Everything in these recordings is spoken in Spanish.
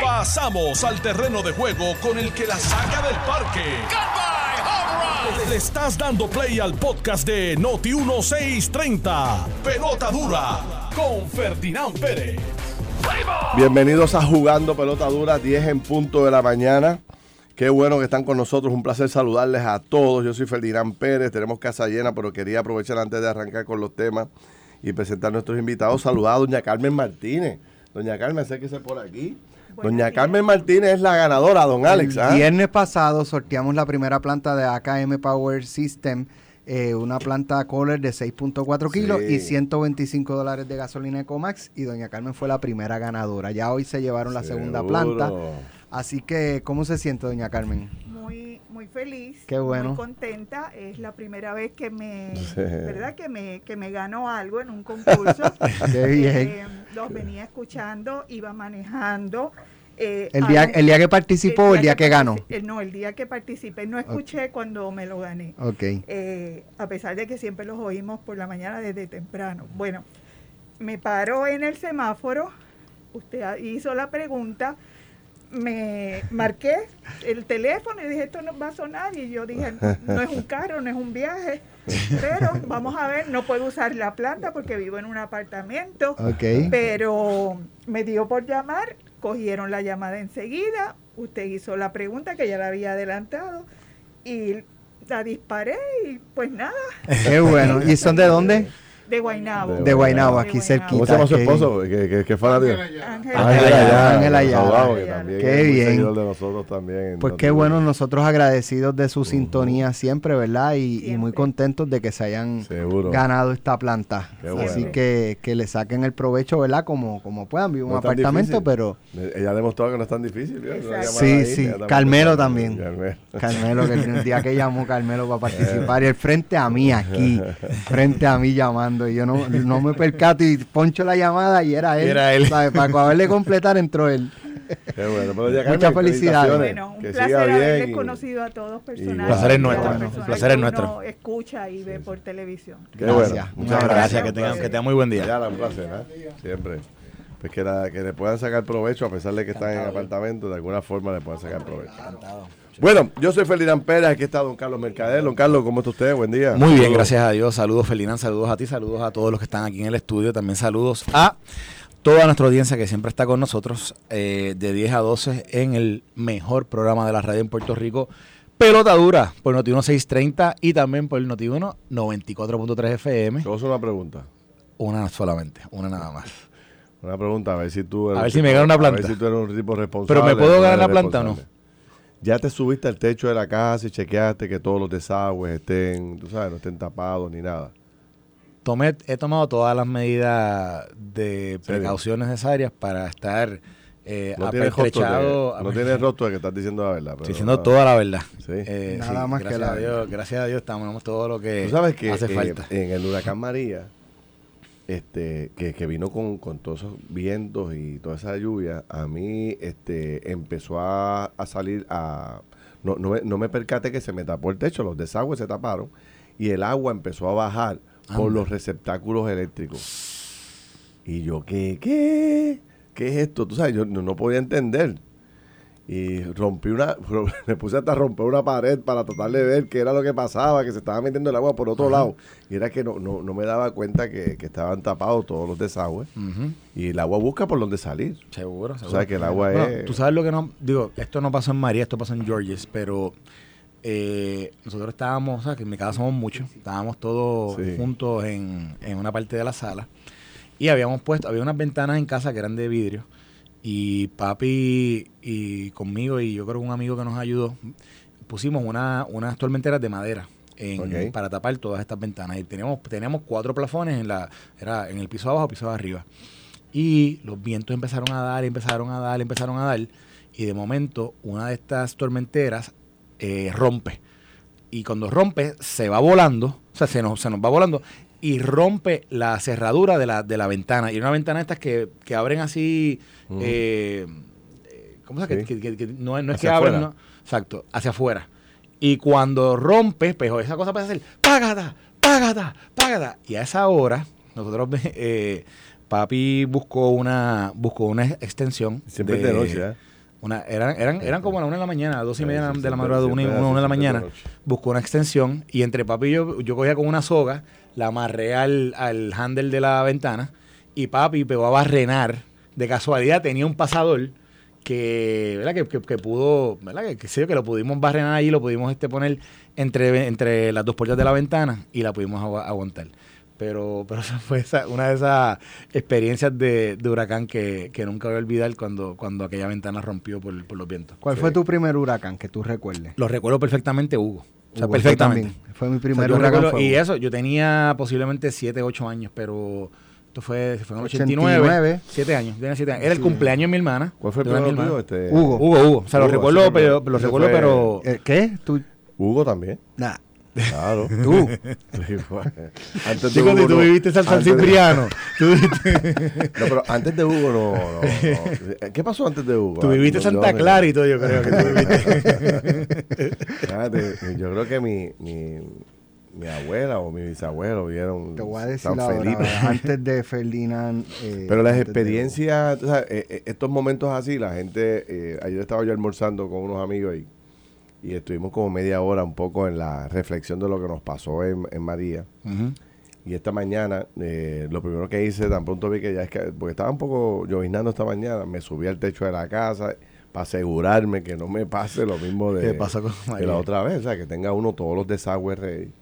Pasamos al terreno de juego con el que la saca del parque. Le estás dando play al podcast de Noti 1630. Pelota dura con Ferdinand Pérez. Bienvenidos a Jugando Pelota Dura, 10 en punto de la mañana. Qué bueno que están con nosotros, un placer saludarles a todos. Yo soy Ferdinand Pérez, tenemos casa llena, pero quería aprovechar antes de arrancar con los temas y presentar a nuestros invitados. Saludar a doña Carmen Martínez. Doña Carmen, acérquese por aquí. Doña Carmen Martínez es la ganadora, don Alex. El ¿ah? viernes pasado sorteamos la primera planta de AKM Power System, eh, una planta Kohler de 6.4 kilos Sí. y 125 dólares de gasolina Ecomax y doña Carmen fue la primera ganadora. Ya hoy se llevaron la segunda planta. Así que, ¿cómo se siente doña Carmen? muy muy feliz, Qué bueno. muy contenta. Es la primera vez que me, Sí. verdad que me que me gano algo en un concurso. Qué bien. Eh, los venía escuchando, iba manejando. eh, El día, el día que participó o el día que ganó. partici- eh, no, el día que participé. No escuché cuando me lo gané. Ok. Eh, a pesar de que siempre los oímos por la mañana desde temprano. Bueno, me paró en el semáforo, usted hizo la pregunta, me marqué el teléfono y dije, esto no va a sonar, y yo dije, no es un carro, no es un viaje, pero vamos a ver, no puedo usar la planta porque vivo en un apartamento, Ok. pero me dio por llamar, cogieron la llamada enseguida, usted hizo la pregunta que ya la había adelantado y la disparé y pues nada, Qué bueno. ¿Y son de dónde? De Guaynabo. De Guaynabo, aquí cerquita. ¿Cómo se llama su esposo? ¿Qué, qué, qué fanático? Ángel Ayala, que que Qué bien. seguidor de nosotros también. Pues qué bueno, nosotros agradecidos de su sintonía siempre, ¿verdad? Y, y muy contentos de que se hayan Seguro. ganado esta planta. Qué Así bueno. que, que le saquen el provecho, ¿verdad? Como, como puedan, No un apartamento, difícil. pero Ella ha demostrado que no es tan difícil. Sí, ahí, sí. Carmelo también. Carmelo. Carmelo, que el día que llamó Carmelo para participar, y él frente a mí aquí, frente a mí llamando, y yo no, no me percato y poncho la llamada y era él. Era él. ¿sabe? Para acabarle completar entró él. Qué bueno. Pero ya, Muchas felicidades. Bueno, un Que placer haberles y- conocido a todos personalmente. placer es nuestro, personas placer es nuestro. escucha y ve por televisión. Qué Gracias. bueno. Un Muchas gracias. Gracias, que tengan, que tengan muy buen día. Ya, un placer, ¿eh? Siempre. Pues que, la- que le puedan sacar provecho, a pesar de que están en apartamento, de alguna forma le puedan sacar provecho. Bueno, yo soy Ferdinand Pérez, aquí está don Carlos Mercader. Don Carlos, ¿cómo está usted? Buen día. Muy bien, gracias a Dios. Saludos, Felinan. Saludos a ti, saludos a todos los que están aquí en el estudio. También saludos a toda nuestra audiencia que siempre está con nosotros eh, de 10 a 12 en el mejor programa de la radio en Puerto Rico. Pelota dura por Noti 1630 y también por Noti 1 94.3 FM. Hacer una pregunta. Una solamente, una nada más. Una pregunta, a ver si tú eres A ver si me gano una A ver planta. si tú eres un tipo responsable. Pero ¿me puedo ganar la planta o no? Ya te subiste al techo de la casa y chequeaste que todos los desagües estén, tú sabes, no estén tapados ni nada. Tomé, he tomado todas las medidas de precaución necesarias para estar eh, No tienes rostro apertrechado. de, no tienes rostro de que estás diciendo la verdad. pero Estoy diciendo toda la verdad. Sí. Eh, Nada sí, más que la Dios, Gracias a Dios estamos todo lo que Tú sabes que hace eh, falta. en el huracán María, este, que, que vino con, con todos esos vientos y toda esa lluvia, a mí este, empezó a, a salir a... No, no, me, no me percaté que se me tapó el techo, los desagües se taparon y el agua empezó a bajar por los receptáculos eléctricos. Y yo, ¿qué? ¿Qué? ¿Qué es esto? Tú sabes, yo no, no podía entender. Y rompí una, me puse hasta romper una pared para tratar de ver qué era lo que pasaba, que se estaba metiendo el agua por otro lado. Y era que no, no, no me daba cuenta que, que estaban tapados todos los desagües. Y el agua busca por dónde salir. Seguro, O seguro. sea que el agua Bueno, es... Tú sabes lo que no... Digo, esto no pasó en María, esto pasó en Georges, pero eh, nosotros estábamos, o sea, que en mi casa somos muchos, estábamos todos Sí. juntos en, en una parte de la sala y habíamos puesto, había unas ventanas en casa que eran de vidrio y papi y conmigo y yo creo que un amigo que nos ayudó, pusimos una, unas tormenteras de madera en- para tapar todas estas ventanas y teníamos, teníamos cuatro plafones en la, era en el piso abajo, piso de arriba. Y los vientos empezaron a dar, empezaron a dar, empezaron a dar. Y de momento, una de estas tormenteras eh, rompe. Y cuando rompe, se va volando, o sea, se nos, se nos va volando y rompe la cerradura de la, de la ventana. Y una ventana estas que, que abren así, eh, eh, ¿cómo se? Sí. Que, que- que no, es- no es que abren, no, exacto, hacia afuera. Y cuando rompe, pues esa cosa puede hacer, págata, págata, págata. Y a esa hora, nosotros eh, papi buscó una, buscó una extensión. Siempre de noche, ¿eh? Una, eran, eran, eran como a la una de la mañana, a dos y media de la madrugada, una, una, de la mañana. Buscó una extensión y entre papi y yo, yo cogía con una soga, la amarré al, al handle de la ventana y papi pegó a barrenar. De casualidad tenía un pasador que, ¿verdad? Que, que, que pudo, ¿verdad? Que, que sé yo, que lo pudimos barrenar ahí, lo pudimos este poner entre, entre las dos puertas de la ventana y la pudimos agu- aguantar. Pero, pero esa fue esa- una de esas experiencias de, de huracán que, que nunca voy a olvidar cuando, cuando aquella ventana rompió por, por los vientos. ¿Cuál fue tu primer huracán que tú recuerdes? Lo recuerdo perfectamente, Hugo. O sea, perfectamente. también. Fue mi O sea, primer huracán. recuerdo- y eso, yo tenía posiblemente 7, 8 años, pero esto fue, fue en el 89. 89. 7 años, tenía 7 años. Era el cumpleaños de mi hermana. ¿Cuál fue el de primero mi tuyo? hermana. Este, Hugo. Hugo, Hugo. O sea, lo Hugo, recuerdo, sí, pero, lo recuerdo, fue- pero... Eh, ¿Qué? ¿Tú? Hugo también. Nah. Claro. Tú. Antes de Chicos, Hugo si tú no- viviste en San de- Cipriano. Viviste, No, pero antes de Hugo no, no, no. ¿Qué pasó antes de Hugo? tú viviste Ah, Santa Clara y todo, yo creo que tú viviste. Fíjate, yo creo que mi, mi, mi abuela o mi bisabuelo vieron Te voy a decir San la Felipe. verdad, antes de Ferdinand. eh, Pero las de- experiencias, sabes, eh, eh, estos momentos así, la gente, eh, ayer estaba yo almorzando con unos amigos y, y estuvimos como media hora un poco en la reflexión de lo que nos pasó en, en María. Ujú. Y esta mañana, eh, lo primero que hice, tan pronto vi que ya es que, porque estaba un poco lloviznando esta mañana, me subí al techo de la casa para asegurarme que no me pase lo mismo de, la otra vez, o sea, que tenga uno todos los desagües ready.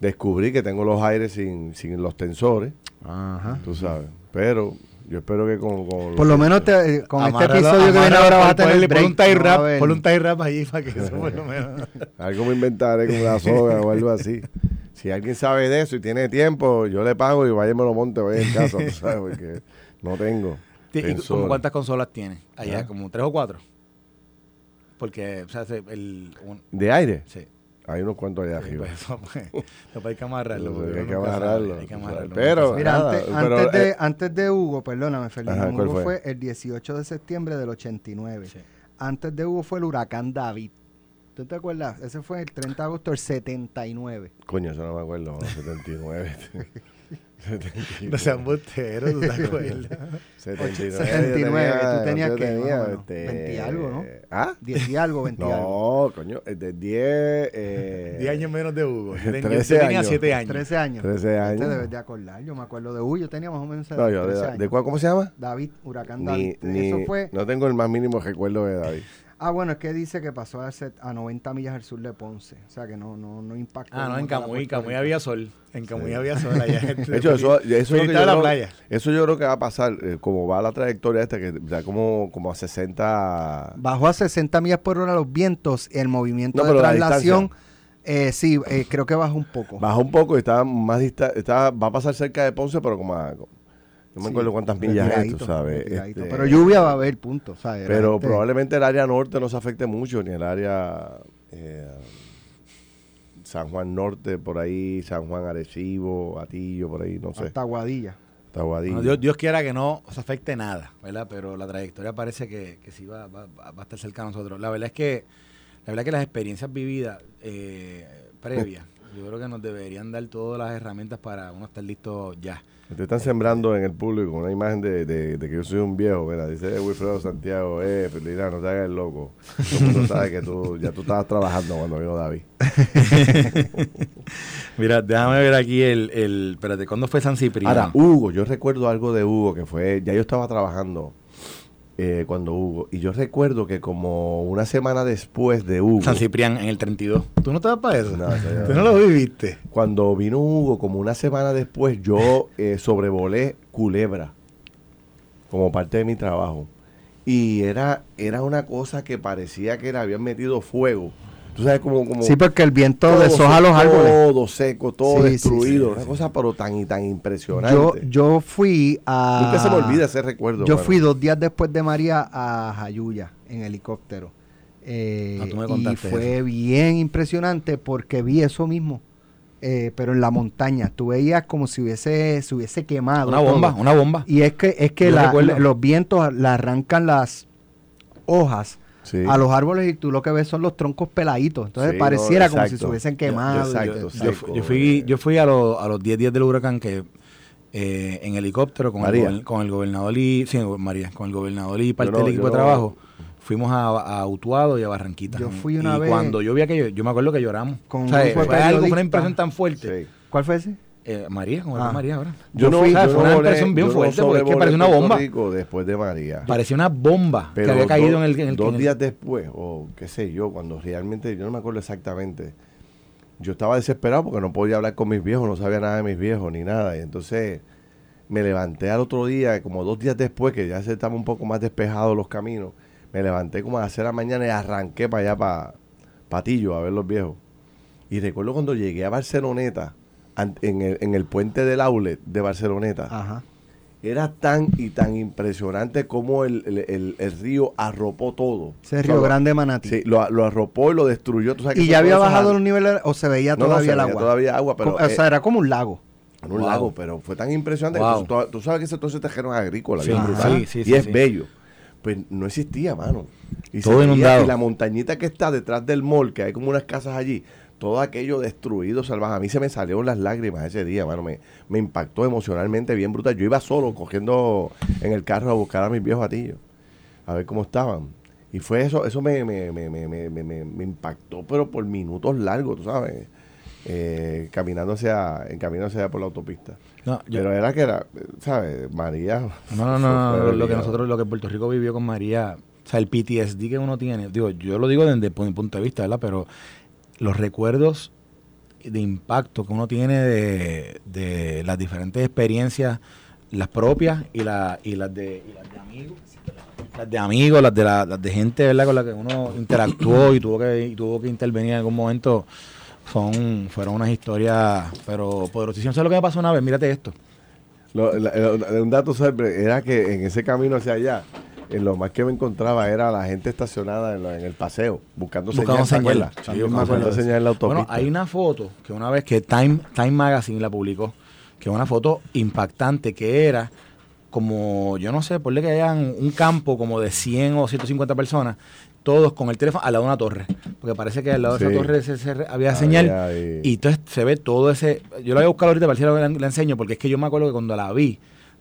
Descubrí que tengo los aires sin, sin los tensores, Ajá. tú sabes, pero yo espero que con... con Por lo menos te- con este episodio que viene ahora vas a tener ponle un tie rap, ponle un tie rap allí para que eso por lo menos... Algo me inventaré con una soga o algo así. Si alguien sabe de eso y tiene tiempo, yo le pago y vaya y me lo monte, vaya en casa, tú sabes, porque no tengo. ¿Y como cuántas consolas tienes? Allá, Ah. como tres o cuatro. Porque, o sea, se- el... un- ¿De aire? sí. Hay unos cuantos allá Sí, arriba. pues pues, no, hay que amarrarlo. Hay que sabe, amarrarlo, Hay que tú amarrarlo. Pero-. Mira, Nada, antes, pero, antes de, eh, antes de Hugo, perdóname, ¿cuál Hugo fue? fue? el 18 de septiembre del 89. Sí. Antes de Hugo fue el huracán David. ¿Tú te acuerdas? Ese fue el 30 de agosto del 79. Coño, eso no me acuerdo, no, 79. 79. No seas bustero, ¿tú te acuerdas? 79. 79, tú tenías que, tenía, más o menos, este, 20 y algo, ¿no? ¿Ah? 10 y algo, 20 y algo. No, coño, es de 10. Eh, 10 años menos de Hugo. Yo, ten- yo 13 tenía años. 7 años. 13 años. 13 años. Te debes de acordar. Yo me acuerdo de Hugo. Yo tenía más o menos No, yo, 13 de, años. ¿de cuál, ¿cómo se llama? David, huracán Ni, David. ni- Eso fue. No tengo el más mínimo recuerdo de David. Ah, bueno, es que dice que pasó a, set- a 90 millas al sur de Ponce. O sea que no, no, no impactó. Ah, no, en Camuy, Camuy había sol. En Camuy había sol allá. De hecho, eso, eso, es lo que yo la creo, playa. eso yo creo que va a pasar, eh, como va la trayectoria esta, que ya como, como a 60... Bajó a 60 millas por hora los vientos. El movimiento No, de pero traslación, eh, sí, eh, creo que bajó un poco. Bajó un poco y está más dista está, va a pasar cerca de Ponce, pero como a... No me Sí, acuerdo cuántas millas es, tú retiradito, sabes. este, Pero lluvia va a haber, punto. Pero este- probablemente el área norte no se afecte mucho, ni el área eh, San Juan Norte, por ahí, San Juan Arecibo, Atillo, por ahí, no sé. Hasta Guadilla. Tahuadillo. Bueno, Dios, Dios quiera que no se afecte nada, ¿verdad? Pero la trayectoria parece que, que sí va, va- va a estar cerca de nosotros. La verdad es que, la verdad es que las experiencias vividas eh, previas, yo creo que nos deberían dar todas las herramientas para uno estar listo ya. Te están sembrando en el público una imagen de, de- de que yo soy un viejo, mira, dice Wilfredo Santiago, eh, Ferdinand, no te hagas el loco. Todo el mundo sabe que tú, ya tú estabas trabajando cuando vino David. Mira, déjame ver aquí el, el espérate, ¿cuándo fue San Cipriano? Ahora, Hugo, yo recuerdo algo de Hugo que fue, ya yo estaba trabajando eh, cuando Hugo, y yo recuerdo que como una semana después de Hugo, San Ciprián en el 32. ¿Tú no te vas para eso? No, ¿Tú no lo viviste? cuando vino Hugo, como una semana después, yo eh, sobrevolé Culebra como parte de mi trabajo. Y era, era una cosa que parecía que le habían metido fuego. Tú sabes, como... como Sí, porque el viento deshoja los árboles. Todo seco, todo Sí, sí, destruido. sí, una sí. cosa pero tan y tan impresionante. Yo, yo fui a. Nunca se me olvida ese recuerdo. Yo fui dos días después de María a Jayuya en helicóptero. Eh, Ah, tú me y fue bien impresionante porque vi eso mismo, eh, pero en la montaña. Tú veías como si hubiese, se hubiese quemado. Una todo. bomba, una bomba. Y es que, es que la- los vientos le arrancan las hojas Sí. a los árboles y tú lo que ves son los troncos peladitos. Entonces Sí, pareciera no, como si se hubiesen Yo- quemado. Yo, yo fui, yo fui a, los- a los 10 días del huracán que eh, en helicóptero con el, María. con el gobernador y sí, María, con el gobernador y parte no- del equipo de trabajo. Fuimos a, a Utuado y a Barranquita. Yo fui una y vez- cuando yo vi aquello, yo me acuerdo que lloramos. Con O sea, fue algo, fue una impresión tan fuerte. Sí. ¿Cuál fue ese? Eh, María, está Ah. María ahora. Yo no, fui, yo fue no una volé- impresión bien no fuerte porque es que sobrevolé parecía una bomba. Rico después de María. Parecía una bomba Pero que había caído dos, en el, en el dos en el- días después, o qué sé yo, cuando realmente, yo no me acuerdo exactamente, yo estaba desesperado porque no podía hablar con mis viejos, no sabía nada de mis viejos ni nada. Y entonces me levanté al otro día, como dos días después, que ya se estaban un poco más despejados los caminos, me levanté como a las seis de la mañana y arranqué para allá, para Patillo, a ver los viejos. Y recuerdo cuando llegué a Barceloneta, en el, en el puente del outlet de Barceloneta, Ajá. era tan y tan impresionante como el, el- el- el río arropó todo. Ese O sea, Río Grande de Manatí. Sí, lo, lo arropó y lo destruyó. ¿Tú sabes que ¿Y ya había bajado los niveles o se veía No, no, todavía se el veía agua? todavía agua, pero, o sea, eh, era como un lago. en un Wow. lago, pero fue tan impresionante. Wow. que tú, tú sabes que ese, todo ese terreno es agrícola, Sí, bien sí, sí, y sí, es sí. bello. Pues no existía, mano. Y Todo veía- inundado. Y la montañita que está detrás del mall, que hay como unas casas allí, todo aquello destruido, salvaje. A mí se me salieron las lágrimas ese día, mano. Me, me impactó emocionalmente bien brutal. Yo iba solo, cogiendo en el carro a buscar a mis viejos atillos, a ver cómo estaban. Y fue eso, eso me, me, me, me, me, me- impactó, pero por minutos largos, tú sabes. Eh, caminando hacia, en camino hacia por la autopista. No, yo- Pero era que era, ¿sabes? María. No, no, no, no, lo, que nosotros, lo que Puerto Rico vivió con María, o sea, el PTSD que uno tiene, digo, yo lo digo desde mi punto de vista, ¿verdad? Pero los recuerdos de impacto que uno tiene de, de las diferentes experiencias, las propias y, la, y, las, de, las de amigos, las de amigos, las de, la- de gente, ¿verdad? Con la que uno interactuó y tuvo que, tuvo que intervenir en algún momento, son, fueron unas historias, pero poderosísimas. ¿Sabes lo que me pasó una vez? Mírate esto. Un dato sobre era que en ese camino hacia allá, en lo más que me encontraba era la gente estacionada en, la- en el paseo, buscando, Buscando señal. Buscando acuerdo de eso. señal en la autopista. Bueno, hay una foto que una vez que Time, Time Magazine la publicó, que es una foto impactante, que era como, yo no sé, por que hayan un campo como de 100 o 150 personas, todos con el teléfono al lado de una torre. Porque parece que al lado de esa torre se- se- había señal. Y entonces se ve todo ese. Yo la voy a buscar ahorita para ver si la, la enseño, porque es que yo me acuerdo que cuando la vi,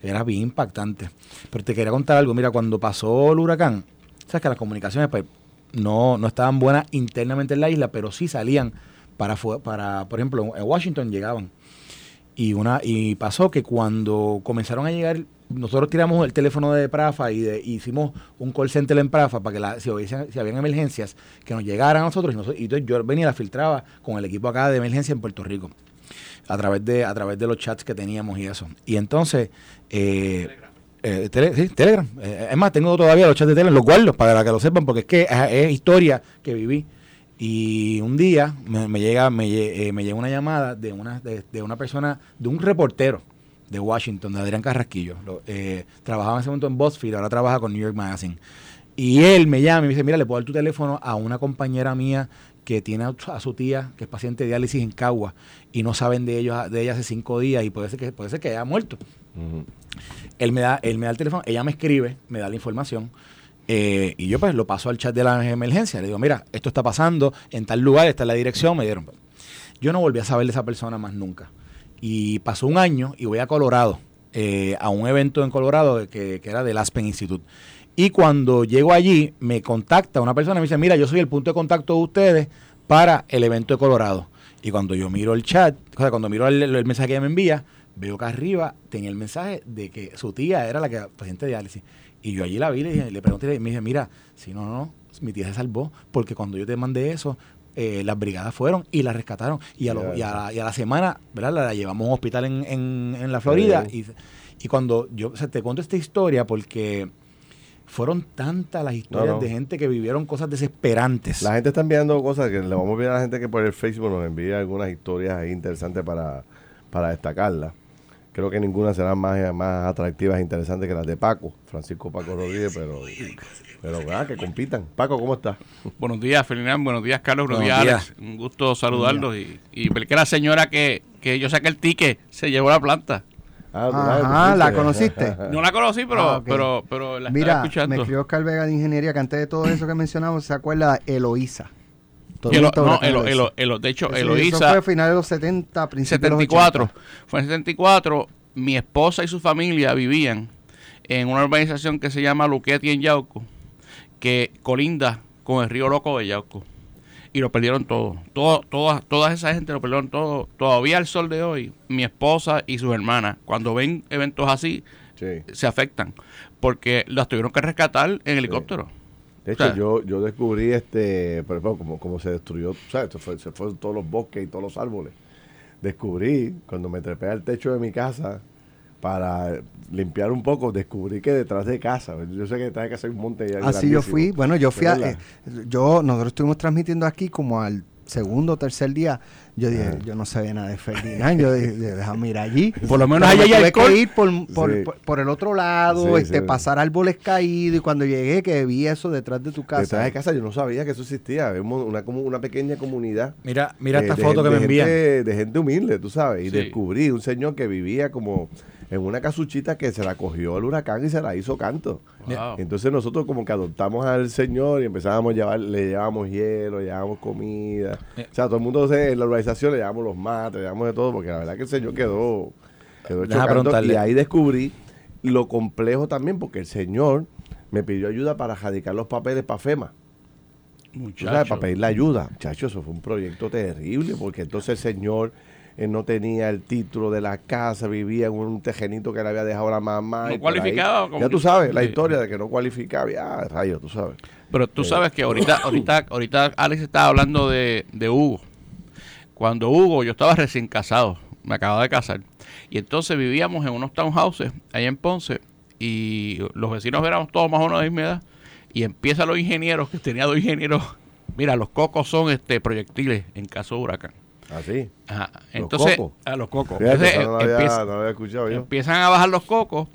era bien impactante. Pero te quería contar algo. Mira, cuando pasó el huracán, sabes que las comunicaciones pues, no, no estaban buenas internamente en la isla, pero sí salían para, para por ejemplo, en Washington llegaban. Y una y pasó que cuando comenzaron a llegar, nosotros tiramos el teléfono de Prafa y de, hicimos un call center en Prafa para que la, si, hubiesen- si habían emergencias, que nos llegaran a nosotros y, nosotros, yo venía y la filtraba con el equipo acá de emergencia en Puerto Rico a través de a través de los chats que teníamos y eso. Y entonces eh, eh, sí, Telegram. Eh, es más, tengo todavía los chats de Telegram, los guardo para que lo sepan, porque es que es, es historia que viví. Y un día me, llega me, eh, me llega una llamada de una, de, una persona, de un reportero de Washington, de Adrián Carrasquillo. Lo- eh, trabajaba en ese momento en BuzzFeed, ahora trabaja con New York Magazine. Y él me llama y me dice, mira, le puedo dar tu teléfono a una compañera mía que tiene a su- tía, que es paciente de diálisis en Cagua, y no saben de ellos de ella hace cinco días y puede ser que, puede ser que haya muerto. Él me da, él me da el teléfono, ella me escribe, me da la información. eh, y yo pues lo paso al chat de la emergencia. Le digo, mira, esto está pasando en tal lugar, esta es la dirección, me dieron. Yo no volví a saber de esa persona más nunca. Y pasó un año y voy a Colorado, eh, a un evento en Colorado que, que era del Aspen Institute. Y cuando llego allí, me contacta una persona y me dice, mira, yo soy el punto de contacto de ustedes para el evento de Colorado. Y cuando yo miro el chat, o sea, cuando miro el, el mensaje que ella me envía, veo que arriba tenía el mensaje de que su tía era la que paciente de diálisis. Y yo allí la vi, le, dije- le pregunté, y me dije, mira, si no, no, no, mi tía se salvó, porque cuando yo te mandé eso, eh, las brigadas fueron y la rescataron. Y a, lo- y a la, y a la semana, ¿verdad? La, la llevamos a un hospital en, en- en la Florida. Sí. Y, y cuando yo, o sea, te cuento esta historia porque fueron tantas las historias no. de gente que vivieron cosas desesperantes. La gente está enviando cosas que le vamos a enviar a la gente que por el Facebook nos envíe algunas historias ahí interesantes para, para destacarlas. Creo que ninguna será más, más atractivas e interesantes que las de Paco, Francisco Paco Rodríguez, pero, pero ah, que compitan. Paco, ¿cómo estás? Buenos días, Ferdinand. Buenos días, Carlos. Buenos, Buenos días, días. Alex. Un gusto saludarlos. Y, y ver que la señora que, que yo saqué el ticket se llevó la planta. Ah, Ajá, ¿la conociste? No la conocí, pero, Ah, ok. pero, pero la Mira, estaba me escribió Oscar Vega de Ingeniería que antes de todo eso que mencionamos se acuerda de Eloísa. Elo- no, Elo- Eloísa. Elo- Elo- de hecho, Eso- Eso Eloísa, fue a finales de los 70, principios de los 74. 80. Fue en 74. mi esposa y su familia vivían en una urbanización que se llama Luquetti en Yauco, que colinda con el río Loco de Yauco. Y lo perdieron todo. todo toda, toda esa gente lo perdieron todo. Todavía al sol de hoy, mi esposa y sus hermanas, cuando ven eventos así, Sí. se afectan. Porque las tuvieron que rescatar en helicóptero. De O hecho, sea, yo, yo descubrí este, por ejemplo, como, como se destruyó, ¿sabes? Se, fue, se fueron todos los bosques y todos los árboles. Descubrí, cuando me trepé al techo de mi casa para limpiar un poco, descubrí que detrás de casa, yo sé que detrás de casa hay un monte Así yo grandísimo. fui, bueno, yo fui a, eh, yo, nosotros estuvimos transmitiendo aquí como al segundo o tercer día, yo dije, yo no sabía nada de Ferdinand, yo dije, déjame ir allí. Por lo menos me hay tuve alcohol. que ir por, por, Sí. por- por el otro lado, Sí, este, sí. pasar árboles caídos y cuando llegué que vi eso detrás de tu casa. Detrás de casa yo no sabía que eso existía. Vemos una, como una pequeña comunidad. Mira, mira eh, esta de foto que me envían. gente- de gente humilde, tú sabes. Y Sí. descubrí un señor que vivía como en una casuchita que se la cogió el huracán y se la hizo canto. Wow. Entonces nosotros como que adoptamos al señor y empezábamos a llevar, le llevábamos hielo, le llevábamos comida. Eh. O sea, todo el mundo se- la urbanización le llevamos los mates, le llevamos de todo, porque la verdad que el señor quedó, quedó preguntarle. Y ahí descubrí lo complejo también, porque el señor me pidió ayuda para radicar los papeles para FEMA. Tú sabes, Muchacho. para pedir la ayuda. Muchachos, eso fue un proyecto terrible, porque entonces el señor eh, no tenía el título de la casa, vivía en un tejenito que le había dejado la mamá. No cualificaba, como Ya tú que- sabes, la historia de que no cualificaba. Ya, rayos, tú sabes. Pero tú sabes que ahorita, ahorita, ahorita Alex estaba hablando de, de Hugo. Cuando Hugo, yo estaba recién casado, me acababa de casar. Y entonces vivíamos en unos townhouses allá en Ponce. Y los vecinos éramos todos más o menos de misma edad. Y empiezan los ingenieros, que tenía dos ingenieros. Mira, los cocos son este proyectiles en caso de huracán. Así. Ajá. ¿Los Entonces, cocos? a los cocos. Fíjate, Entonces, no había escuchado yo. empiezan a bajar los cocos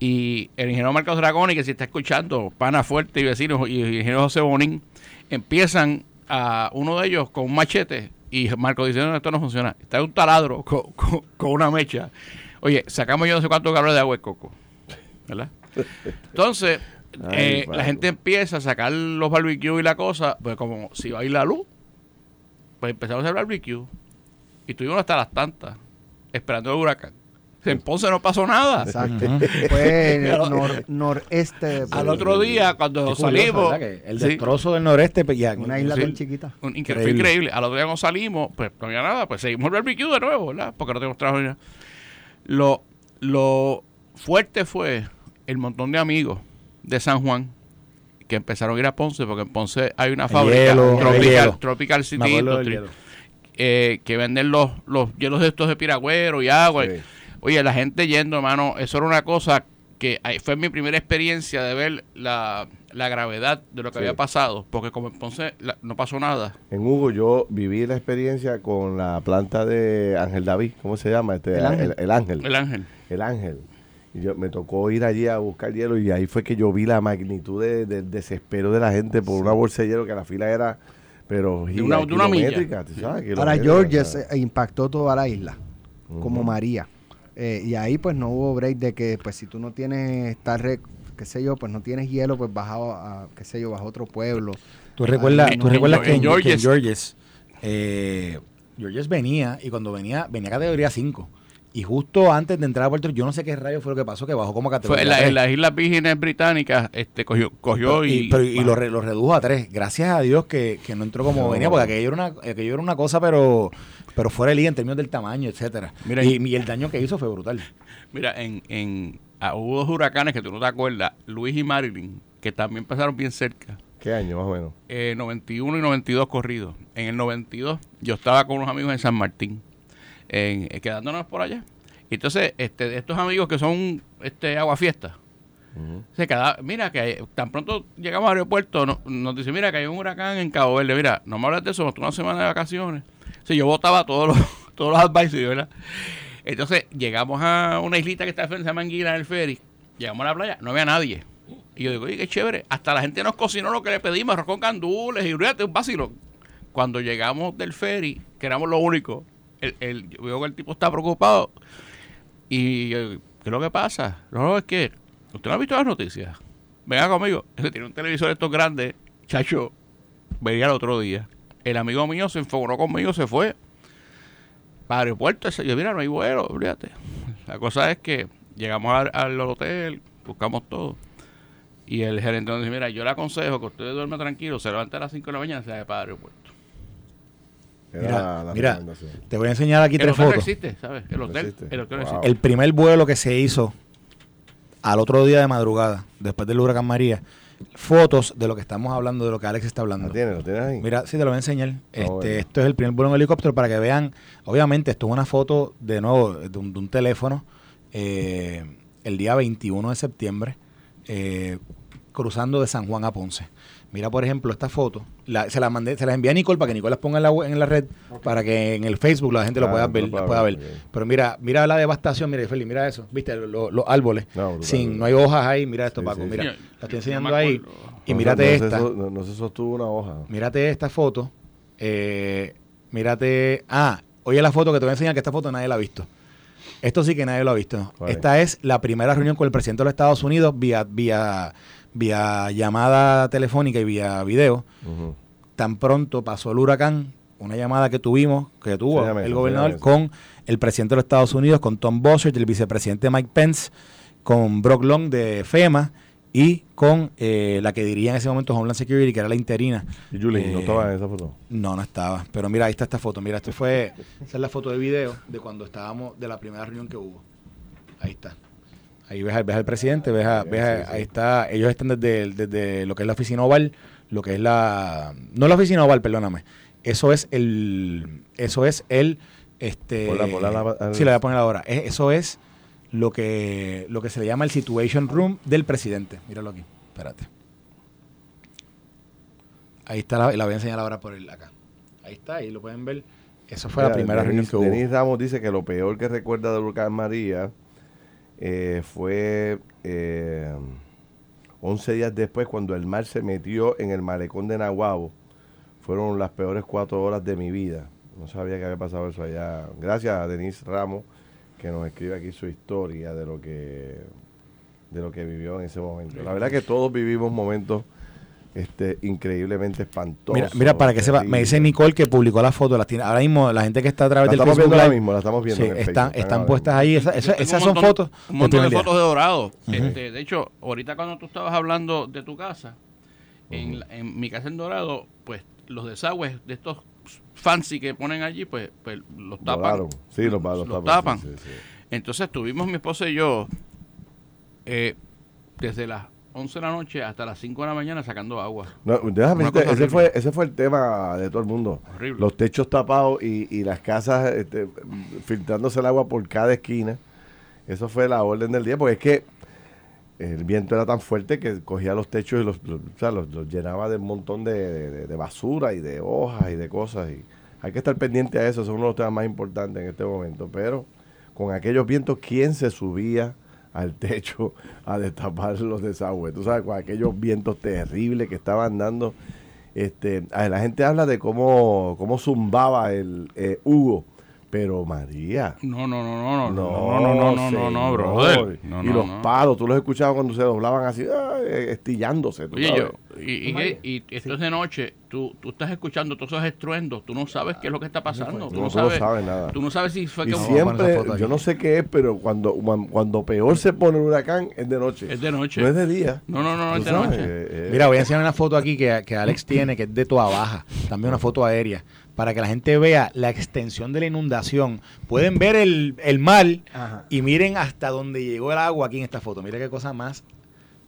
y el ingeniero Marcos Dragoni, que si está escuchando, pana fuerte y vecinos, y el ingeniero José Bonín, empiezan a uno de ellos con un machete y Marcos dice, no, esto no funciona. Está un taladro con, con- con una mecha. Oye, sacamos yo no sé cuántos galones de agua de coco. ¿Verdad? Entonces, Ay, eh, la gente empieza a sacar los barbecues y la cosa, pues como si va a ir la luz, pues empezamos a hacer barbecue y estuvimos hasta las tantas esperando el huracán. En Ponce no pasó nada. Exacto. Fue en el nor- noreste de Al otro día, cuando curioso, salimos, el sí, destrozo del noreste, pues, ya, Una isla Sí. tan chiquita. un- incre- Increíble. fue increíble. Al otro día cuando salimos, pues no había nada, pues seguimos el barbecue de nuevo, ¿verdad? Porque no tenemos trabajo. Lo, lo fuerte fue el montón de amigos de San Juan que empezaron a ir a Ponce, porque en Ponce hay una El fábrica, hielo, Tropical, hielo. Tropical City Industry, eh, que venden los, los hielos de estos de piragüero y agua. Sí. Oye, la gente yendo, hermano, eso era una cosa que fue mi primera experiencia de ver la, la gravedad de lo que Sí. había pasado, porque como en Ponce la- no pasó nada. En Hugo yo viví la experiencia con la planta de Ángel David, ¿cómo se llama? Este, El Ángel. El, el Ángel. El ángel. El Ángel. Y yo, me tocó ir allí a buscar hielo y ahí fue que yo vi la magnitud de- del desespero de la gente por una bolsa de hielo que la fila era, pero De una- de una milla. ¿tú sabes? Sea. eh, impactó toda la isla, como María. Eh, y ahí pues no hubo break de que pues si tú no tienes, estar qué sé yo, pues no tienes hielo, pues baja a, qué sé yo, baja a otro pueblo. Tú recuerdas, tú no. recuerdas que en Georges. que en Georges, eh, Georges venía y cuando venía, venía categoría 5. Y justo antes de entrar a Puerto Rico, yo no sé qué rayo fue lo que pasó, que bajó como Fue categoría 3. en las Islas Vírgenes Británicas, este cogió, cogió y, y, pero- y lo, re- lo redujo a 3. Gracias a Dios que, que no entró como No. venía, porque aquello era una, aquello era una cosa, pero, pero fuera de liga en términos del tamaño, etcétera. Mira, y, y el daño que hizo fue brutal. Mira, en, en ah, hubo dos huracanes que tú no te acuerdas, Luis y Marilyn, que también pasaron bien cerca. ¿Qué año más o menos? eh, 91 y 92 corridos. En el 92 yo estaba con unos amigos en San Martín, en, eh, quedándonos por allá. Y entonces, este, estos amigos que son este aguafiestas, se queda, mira que hay- tan pronto llegamos al aeropuerto, no- nos dice, mira que hay un huracán en Cabo Verde, mira, no me hables de eso, nosotros una semana de vacaciones. Sí, yo votaba todos los, todos los advisory, ¿verdad? Entonces llegamos a una islita que está frente a Manguila en el ferry, llegamos a la playa, no había nadie. Y yo digo, oye, qué chévere, hasta la gente nos cocinó lo que le pedimos, arroz con candules y un vacilo. Cuando llegamos del ferry, que éramos los únicos, el, el, yo veo que el tipo está preocupado. Y yo, ¿qué es lo que pasa? No, no, es que usted no ha visto las noticias. Venga conmigo. Tiene un televisor estos grandes, chacho, venía el otro día. El amigo mío se enfocó conmigo, se fue para el aeropuerto. Yo, mira, no hay vuelo, fíjate. La cosa es que llegamos al, al hotel, buscamos todo. Y el gerente nos dice, mira, yo le aconsejo que usted duerma tranquilo, se levante a las 5 de la mañana y se vaya para el aeropuerto. Era Mira, te voy a enseñar aquí El tres hotel no fotos. existe, ¿sabes? El hotel, existe. el hotel no Wow. existe. El primer vuelo que se hizo al otro día de madrugada, después del huracán María, fotos de lo que estamos hablando, de lo que Alex está hablando. ¿Lo tienes? ¿Lo tienes ahí? Mira, sí, te lo voy a enseñar. Este, bueno. Esto es el primer vuelo en helicóptero para que vean. Obviamente, esto es una foto de nuevo de un, de un teléfono eh, el día 21 de septiembre, eh, cruzando de San Juan a Ponce. Mira, por ejemplo, esta foto. La- se la mandé, se la envié a Nicole para que Nicole las ponga en la, en la red para que en el Facebook la gente lo pueda ver. pueda ver. Pero mira, mira la devastación, mira, Feli, mira eso. ¿Viste? Lo- los árboles. No, brutal, sin, no hay hojas ahí. Mira esto, Sí, Paco. sí, mira, sí. la estoy enseñando ahí. Y No, mírate no, esta. Se no, no se sostuvo una hoja. Mírate esta foto. Eh, mírate. Ah, oye la foto que te voy a enseñar, que esta foto nadie la ha visto. Esto sí que nadie lo ha visto. Esta es la primera reunión con el presidente de los Estados Unidos vía, vía, vía llamada telefónica y vía video. Tan pronto pasó el huracán, una llamada que tuvimos, que tuvo el gobernador con el presidente de los Estados Unidos, con Tom Bossert, el vicepresidente Mike Pence, con Brock Long de FEMA y con eh, la que diría en ese momento Homeland Security, que era la interina. ¿Y Julie no Eh, estaba en esa foto? no, no estaba. Pero mira, ahí está esta foto. Mira, esto fue. Esa es la foto de video de cuando estábamos, de la primera reunión que hubo. Ahí está. Ahí ves, ves al presidente, ves, a- ves a- ahí está. Ellos están desde, desde lo que es la oficina oval, lo que es la. No la oficina oval, perdóname. Eso es el. Eso es el. Este. La- sí, la voy a poner ahora. Es- Eso es lo que, lo que se le llama el Situation Room del presidente. Míralo aquí. Espérate. Ahí está, la, la voy a enseñar ahora por el acá. Ahí está, ahí lo pueden ver. Eso fue la primera reunión Denis- que hubo. Denis Ramos dice que lo peor que recuerda del huracán María eh, fue eh, 11 días después cuando el mar se metió en el malecón de Nahuabo. Fueron las peores cuatro horas de mi vida. No sabía que había pasado eso allá. Gracias a Denis Ramos que nos escribe aquí su historia de lo que de lo que vivió en ese momento. La verdad que todos vivimos momentos este, increíblemente espantosos. Mira, mira, para que sepa, me dice. Nicole que publicó las fotos. Las tiene, ahora mismo la gente que está a través La del estamos Facebook viendo ahora Live, mismo, la estamos viendo sí, en el están, Facebook, están puestas ahí. Esa- esa- Tengo esas son fotos. Un montón de día. fotos de dorado. Este, de hecho, ahorita cuando tú estabas hablando de tu casa, en, la- en mi casa en Dorado, pues los desagües de estos fancy que ponen allí, pues, pues los tapan. Volaron. Sí, los, los, Los tapan. tapan. sí, sí, sí. Entonces tuvimos mi esposa y yo eh, desde las 11 de la noche hasta las 5 de la mañana sacando agua. No, déjame Una decirte, cosa ese horrible. fue, ese fue el tema de todo el mundo. Horrible. Los techos tapados y, y las casas este, filtrándose el agua por cada esquina. Eso fue la orden del día, porque es que el viento era tan fuerte que cogía los techos y los, los- o sea, los- los llenaba de un montón de, de- de basura y de hojas y de cosas. Y hay que estar pendiente a eso, eso es uno de los temas más importantes en este momento. Pero con aquellos vientos, ¿quién se subía al techo a destapar los desagües? Tú sabes, con aquellos vientos terribles que estaban dando. Este, la gente habla de cómo, cómo zumbaba el eh, Hugo, pero María. No, no, no, no, no, No, no, no, no, no, no, brother. No, y los no. palos, tú los escuchabas cuando se doblaban así, ah, eh, estillándose. tú Oye, yo, y, y, qué- y esto es de noche, tú, tú estás escuchando todos esos estruendos, tú no sabes qué es lo que está pasando. Tú Tú no no sabes, sabes nada. tú no sabes si fue Y que siempre, yo no sé qué es, pero cuando, cuan- cuando peor se pone el huracán es de noche. es de noche. No es de día. No, no, no, es de sabes, noche. eh, eh, Mira, voy a enseñar una foto aquí que, que Alex tiene, que es de toda baja. También una foto aérea. Para que la gente vea la extensión de la inundación. Pueden ver el, el mar Ajá. y miren hasta donde llegó el agua aquí en esta foto. Mira qué cosa más.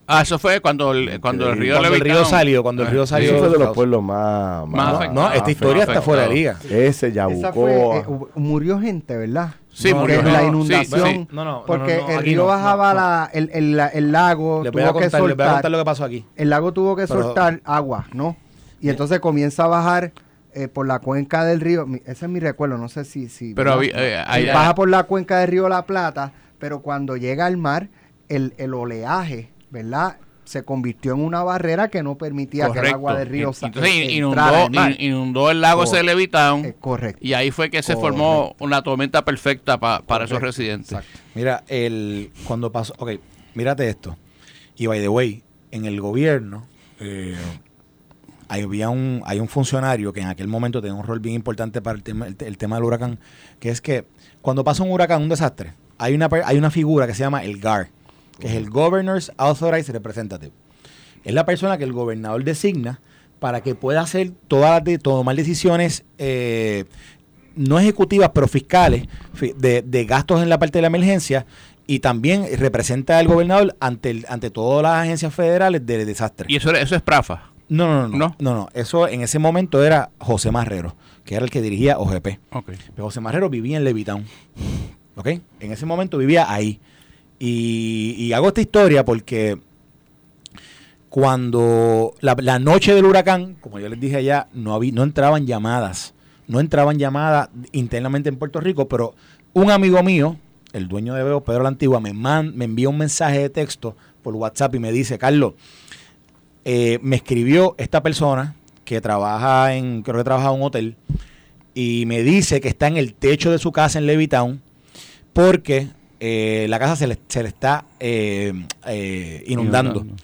Ah, eso fue cuando el, cuando el río Cuando el río salió, cuando el río salió. Eso fue de los pueblos más... Más No, afectado, no, esta historia está fuera de liga. Ese, Esa Yabucoa. fue, eh, murió gente, ¿verdad? Sí, No, murió. Que la no, inundación. sí, sí. No, no, no, porque no, no, el río no, bajaba no, no. La, el, el, el lago, Les voy, a tuvo que contar, voy a soltar. contar lo que pasó aquí. El lago tuvo que Pero- soltar agua, ¿no? Y entonces comienza a bajar eh, por la cuenca del río. Mi- ese es mi recuerdo, no sé si. si Pero había- eh, baja por la cuenca del río La Plata, pero cuando llega al mar, el, el oleaje, ¿verdad? Se convirtió en una barrera que no permitía que el agua del río Entonces eh, inundó, entrara al mar. in- inundó el lago de Levitown Eh, correcto. y ahí fue que se Correcto. formó una tormenta perfecta pa- para esos residentes. Exacto. Mira, el cuando pasó, ok, mírate esto. Y by the way, en el gobierno eh, había un, hay un funcionario que en aquel momento tenía un rol bien importante para el tema, el, te- el tema del huracán, que es que cuando pasa un huracán, un desastre, hay una, hay una figura que se llama el GAR, que es el Governor's Authorized Representative. Es la persona que el gobernador designa para que pueda hacer todas las de- tomar decisiones eh, no ejecutivas, pero fiscales fi- de, de gastos en la parte de la emergencia y también representa al gobernador ante, el- ante todas las agencias federales de desastre. Y eso, eso es Prafa. No, no, no, no, ¿No? no. Eso en ese momento era José Marrero, que era el que dirigía OGP. Ok. Pero José Marrero vivía en Levitown. ¿Ok? En ese momento vivía ahí. Y, y hago esta historia porque cuando la, la noche del huracán, como yo les dije allá, no, había, no entraban llamadas. No entraban llamadas internamente en Puerto Rico, pero un amigo mío, el dueño de Veo, Pedro la Antigua, me, man- me envía un mensaje de texto por WhatsApp y me dice, Carlos, eh, me escribió esta persona que trabaja en, creo que trabaja en un hotel, y me dice que está en el techo de su casa en Levittown porque eh, la casa se le, se le está eh, eh, inundando. Inundando.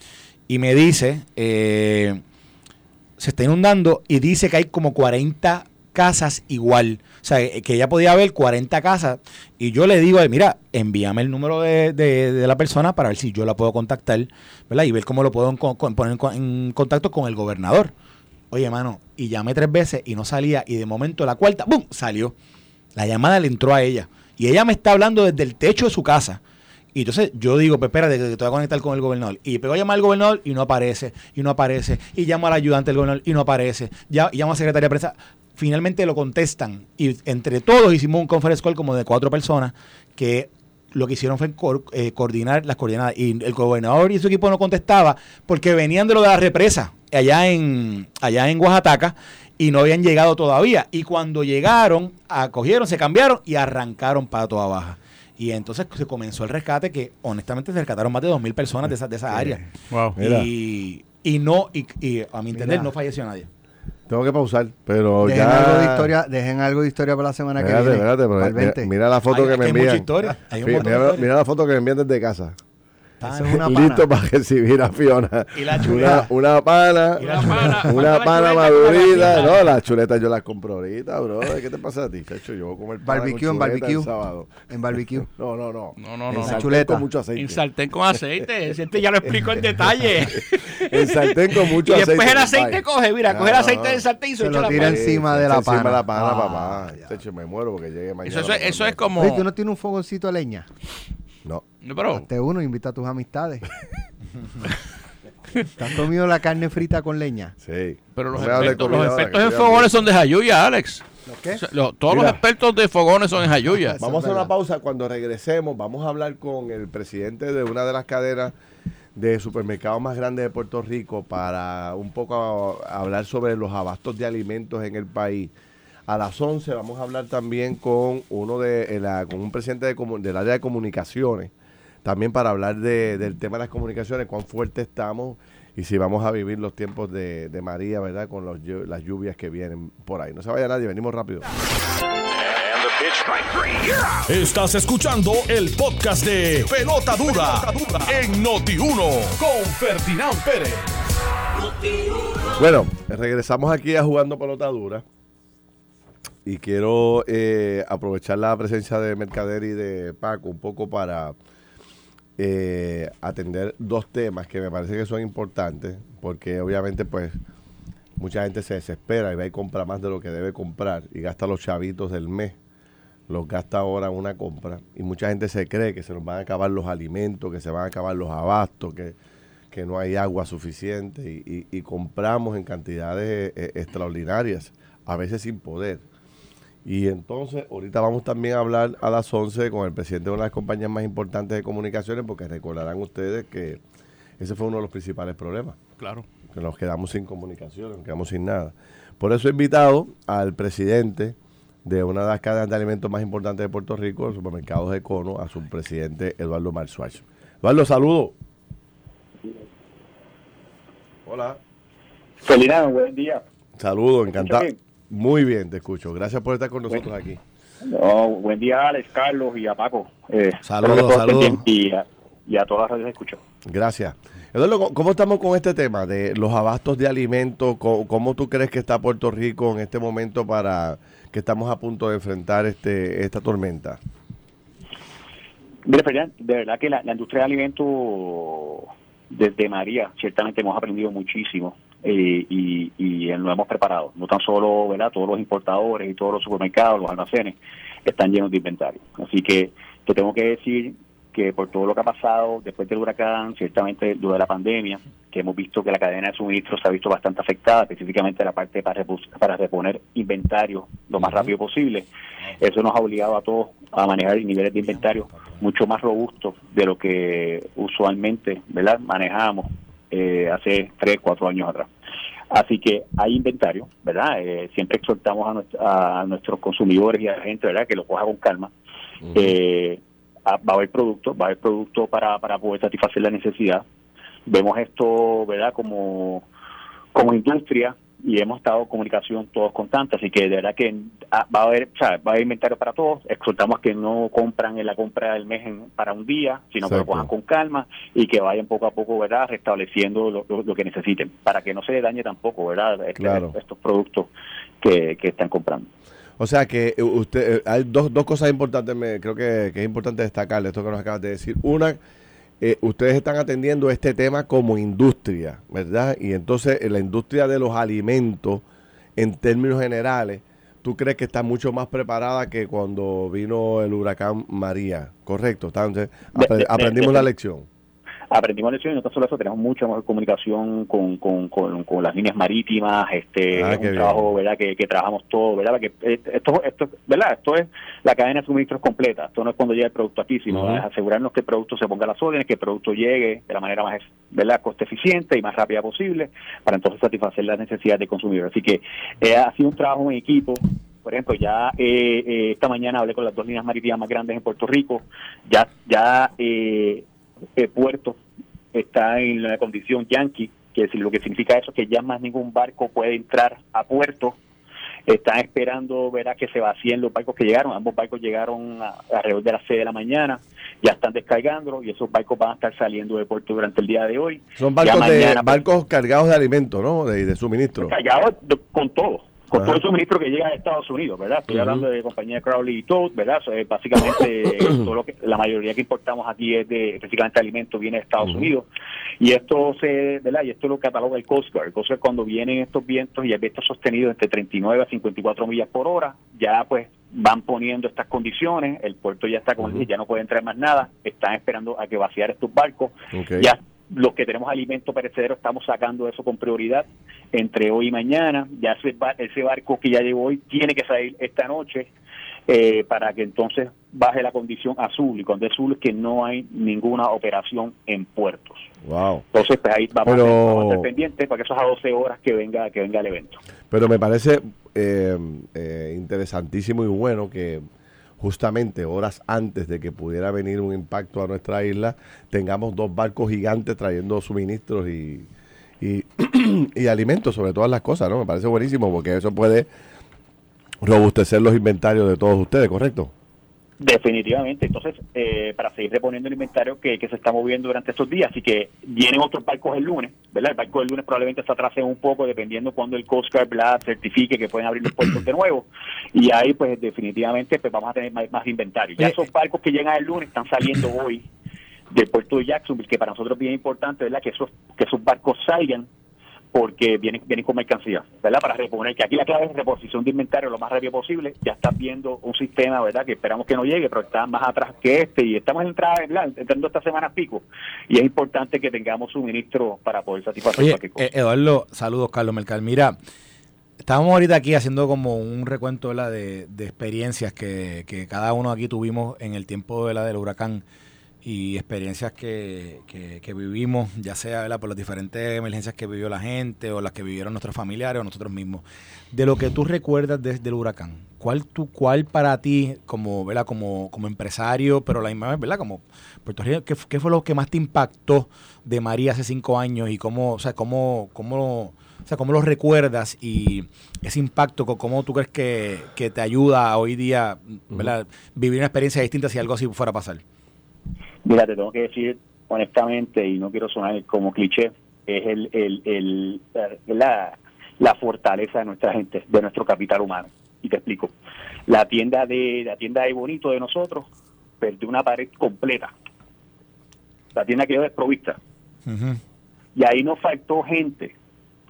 Y me dice, se está inundando y dice que hay como 40 casas igual. O sea, que ella podía ver 40 casas. Y yo le digo, mira, envíame el número de, de- la persona para ver si yo la puedo contactar, ¿verdad? Y ver cómo lo puedo poner en contacto con el gobernador. Oye, mano, y llamé tres veces y no salía. Y de momento la cuarta, ¡bum! salió. La llamada le entró a ella. Y ella me está hablando desde el techo de su casa. Y entonces yo digo, pues espérate, que te voy a conectar con el gobernador. Y pego a llamar al gobernador y no aparece, y no aparece. Y llamo al ayudante del gobernador y no aparece. Ya, llamo a la secretaria de prensa. Finalmente lo contestan. Y entre todos hicimos un conference call como de cuatro personas que lo que hicieron fue co- eh, coordinar las coordenadas. Y el gobernador y su equipo no contestaba porque venían de lo de la represa allá en, allá en Oaxaca y no habían llegado todavía. Y cuando llegaron, acogieron, se cambiaron y arrancaron para toda baja. Y entonces se comenzó el rescate que honestamente se rescataron más de 2.000 personas de esa, de esa área. Wow. Y, y no, y, y a mi entender, Mira. no falleció nadie. Tengo que pausar, pero Dejen ya... algo de historia, dejen algo de historia para la semana Espérate, que viene. espérate, pero para el mira, 20. mira la foto Hay- que me hay mucha envían. historia, hay un Sí, montón de mira, historia. mira la foto que me envían desde casa. Eso es una Listo pana. para recibir a Fiona. Y la una, chuleta. una pana. Y la. Una ¿Cuánto la pana madurita. ¿Cuánto No, las chuletas yo las compro ahorita, bro. ¿Qué te pasa a ti, chacho? Yo voy a comer pana Barbecue con en barbecue. el sábado. En barbecue. No, no, no. No, no, En sartén chuleta. con mucho aceite. En sartén con aceite. Este ya lo explico en detalle. En sartén con y mucho aceite. después el aceite coge, mira, No, coge el aceite no. del sartén y se, Se lo tira encima de la echa encima de la pana. pana, Ah, papá. Chacho, me muero porque llegue mañana. Eso, es como... Oye, ¿tú no tienes un fogoncito de leña? No. No, pero... Hazte uno, invita a tus amistades. ¿Te has comido la carne frita con leña? Sí. Pero los No expertos, los expertos en fogones son de Jayuya, Alex. ¿Los qué? O sea, lo- todos Mira. los expertos de fogones son en Jayuya. Vamos a una pausa. Cuando regresemos, vamos a hablar con el presidente de una de las cadenas de supermercados más grandes de Puerto Rico para un poco a- hablar sobre los abastos de alimentos en el país. A las 11 vamos a hablar también con uno de eh, la- con un presidente de del área de comunicaciones, también para hablar de- del tema de las comunicaciones, cuán fuerte estamos y si vamos a vivir los tiempos de, de María, ¿verdad? Con los las lluvias que vienen por ahí. No se vaya nadie, venimos rápido. Estás escuchando el podcast de Pelota Dura, en Noti1 con Ferdinand Pérez. Bueno, regresamos aquí a Jugando Pelota Dura. Y quiero eh, aprovechar la presencia de Mercader y de Paco un poco para eh, atender dos temas que me parece que son importantes, porque obviamente pues mucha gente se desespera y va y compra más de lo que debe comprar y gasta los chavitos del mes, los gasta ahora en una compra y mucha gente se cree que se nos van a acabar los alimentos, que se van a acabar los abastos, que, que no hay agua suficiente y, y- y compramos en cantidades eh, extraordinarias, a veces sin poder. Y entonces, ahorita vamos también a hablar a las 11 con el presidente de una de las compañías más importantes de comunicaciones, porque recordarán ustedes que ese fue uno de los principales problemas, Claro. que nos quedamos sin comunicación, nos quedamos sin nada. Por eso he invitado al presidente de una de las cadenas de alimentos más importantes de Puerto Rico, el supermercados de Cono, a su presidente Eduardo Marzuach. Eduardo, saludo. Hola. Felina, buen día. Saludo, ¿Me encantado. Muy bien, te escucho. Gracias por estar con nosotros aquí. No, buen día a Alex, Carlos y a Paco. Eh, Saludos, que saludos. Y a, y a todas las radios escucho. Gracias. Eduardo, ¿cómo- ¿cómo estamos con este tema de los abastos de alimentos? ¿Cómo, cómo tú crees que está Puerto Rico en este momento para que estamos a punto de enfrentar este esta tormenta? de verdad que la, industria de alimentos desde María ciertamente hemos aprendido muchísimo eh, y, y lo hemos preparado. No tan solo, ¿verdad? Todos los importadores y todos los supermercados, los almacenes están llenos de inventario. Así que te tengo que decir que por todo lo que ha pasado después del huracán, ciertamente durante la pandemia, que hemos visto que la cadena de suministro se ha visto bastante afectada, específicamente la parte para, para reponer inventario lo más rápido posible. Eso nos ha obligado a todos a manejar niveles de inventario mucho más robustos de lo que usualmente ¿verdad? manejábamos eh, hace tres, cuatro años atrás. Así que hay inventario, ¿verdad? Eh, siempre exhortamos a, a, nuestros consumidores y a la gente, ¿verdad?, que lo coja con calma. eh, va a haber producto, va a haber producto para, para poder satisfacer la necesidad. Vemos esto, ¿verdad?, como, como industria y hemos estado en comunicación todos constantes, así que de verdad que ah, va a haber, o sea, va a haber inventario para todos. Exhortamos que no compran en la compra del mes para un día, sino que lo cojan con calma y que vayan poco a poco, ¿verdad?, restableciendo lo, que necesiten, para que no se dañe tampoco, ¿verdad?, este, estos productos que, que están comprando. O sea que eh, usted, eh, hay dos, dos cosas importantes, me, creo que, es importante destacar esto que nos acabas de decir. Una, eh, ustedes están atendiendo este tema como industria, ¿verdad? Y entonces en la industria de los alimentos, en términos generales, ¿tú crees que está mucho más preparada que cuando vino el huracán María? ¿Correcto? Entonces, aprendimos la lección aprendimos lecciones y no solo eso, tenemos mucha mejor comunicación con, con, con, las líneas marítimas, este, ah, un trabajo, ¿verdad? Que, trabajamos todo, ¿verdad? Que eh, esto, esto, ¿verdad? Esto es la cadena de suministros completa, esto no es cuando llega el producto aquí, sino asegurarnos que el producto se ponga a las órdenes, que el producto llegue de la manera más, ¿verdad? Coste eficiente y más rápida posible, para entonces satisfacer las necesidades del consumidor. Así que eh, ha sido un trabajo en equipo, por ejemplo, ya eh, esta mañana hablé con las dos líneas marítimas más grandes en Puerto Rico, ya, ya eh, el puerto está en la condición yankee, que lo que significa eso es que ya más ningún barco puede entrar a puerto. Están esperando ver a que se vacíen los barcos que llegaron. Ambos barcos llegaron alrededor de las 6 de la mañana, ya están descargando y esos barcos van a estar saliendo de puerto durante el día de hoy. Son barcos, de, barcos cargados de alimentos, ¿no? De, de suministro. Cargados con todo con todo el suministro que llega a Estados Unidos, ¿verdad? Estoy hablando de compañía Crowley y Toad, ¿verdad? básicamente todo lo que, la mayoría que importamos aquí es de específicamente alimentos viene de Estados Unidos y esto se, ¿verdad? Y esto lo cataloga el Coast Guard. El Coast Guard cuando vienen estos vientos y el viento sostenido entre 39 a 54 millas por hora, ya pues van poniendo estas condiciones, el puerto ya está con ya no puede entrar más nada, están esperando a que vaciar estos barcos, ya los que tenemos alimentos perecederos estamos sacando eso con prioridad entre hoy y mañana. Ya ese, ese barco que ya llegó hoy tiene que salir esta noche eh, para que entonces baje la condición azul. Y cuando es azul es que no hay ninguna operación en puertos. Wow. Entonces, pues ahí vamos, a, estar pendientes para que eso a 12 horas que venga, que venga el evento. Pero me parece eh, eh, interesantísimo y bueno que justamente horas antes de que pudiera venir un impacto a nuestra isla, tengamos dos barcos gigantes trayendo suministros y, y, alimentos sobre todas las cosas, ¿no? Me parece buenísimo porque eso puede robustecer los inventarios de todos ustedes, ¿correcto? Definitivamente. Entonces, eh, para seguir reponiendo el inventario que, se está moviendo durante estos días, así que vienen otros barcos el lunes, ¿verdad? El barco del lunes probablemente se atrase un poco dependiendo cuando el Coast Guard certifique que pueden abrir los puertos de nuevo. Y ahí, pues, definitivamente, pues vamos a tener más, inventario. Ya esos barcos que llegan el lunes están saliendo hoy del puerto de Jacksonville, que para nosotros es bien importante, ¿verdad? Que esos, que esos barcos salgan porque vienen, vienen con mercancía, ¿verdad? Para reponer, que aquí la clave es reposición de inventario lo más rápido posible. Ya estás viendo un sistema, ¿verdad? Que esperamos que no llegue, pero está más atrás que este y estamos entrando, entrando esta semana pico y es importante que tengamos suministro para poder satisfacer Oye, eh, Eduardo, saludos Carlos Mercal. Mira, estábamos ahorita aquí haciendo como un recuento De, de experiencias que, que cada uno aquí tuvimos en el tiempo de la del huracán y experiencias que, que, vivimos, ya sea por las diferentes emergencias que vivió la gente o las que vivieron nuestros familiares o nosotros mismos. De lo que tú recuerdas desde el huracán, ¿cuál, tú, cuál para ti como, ¿verdad? como, como empresario, pero la misma vez, ¿verdad? como puertorriqueño, ¿qué, ¿qué, fue lo que más te impactó de María hace cinco años y cómo, o sea, cómo, cómo, o sea, cómo lo recuerdas y ese impacto, cómo tú crees que, que te ayuda hoy día ¿verdad? vivir una experiencia distinta si algo así fuera a pasar? Mira, te tengo que decir honestamente, y no quiero sonar como cliché, es el, el, el la, la fortaleza de nuestra gente, de nuestro capital humano. Y te explico. La tienda de la tienda de bonito de nosotros perdió una pared completa. La tienda quedó desprovista. Y ahí nos faltó gente.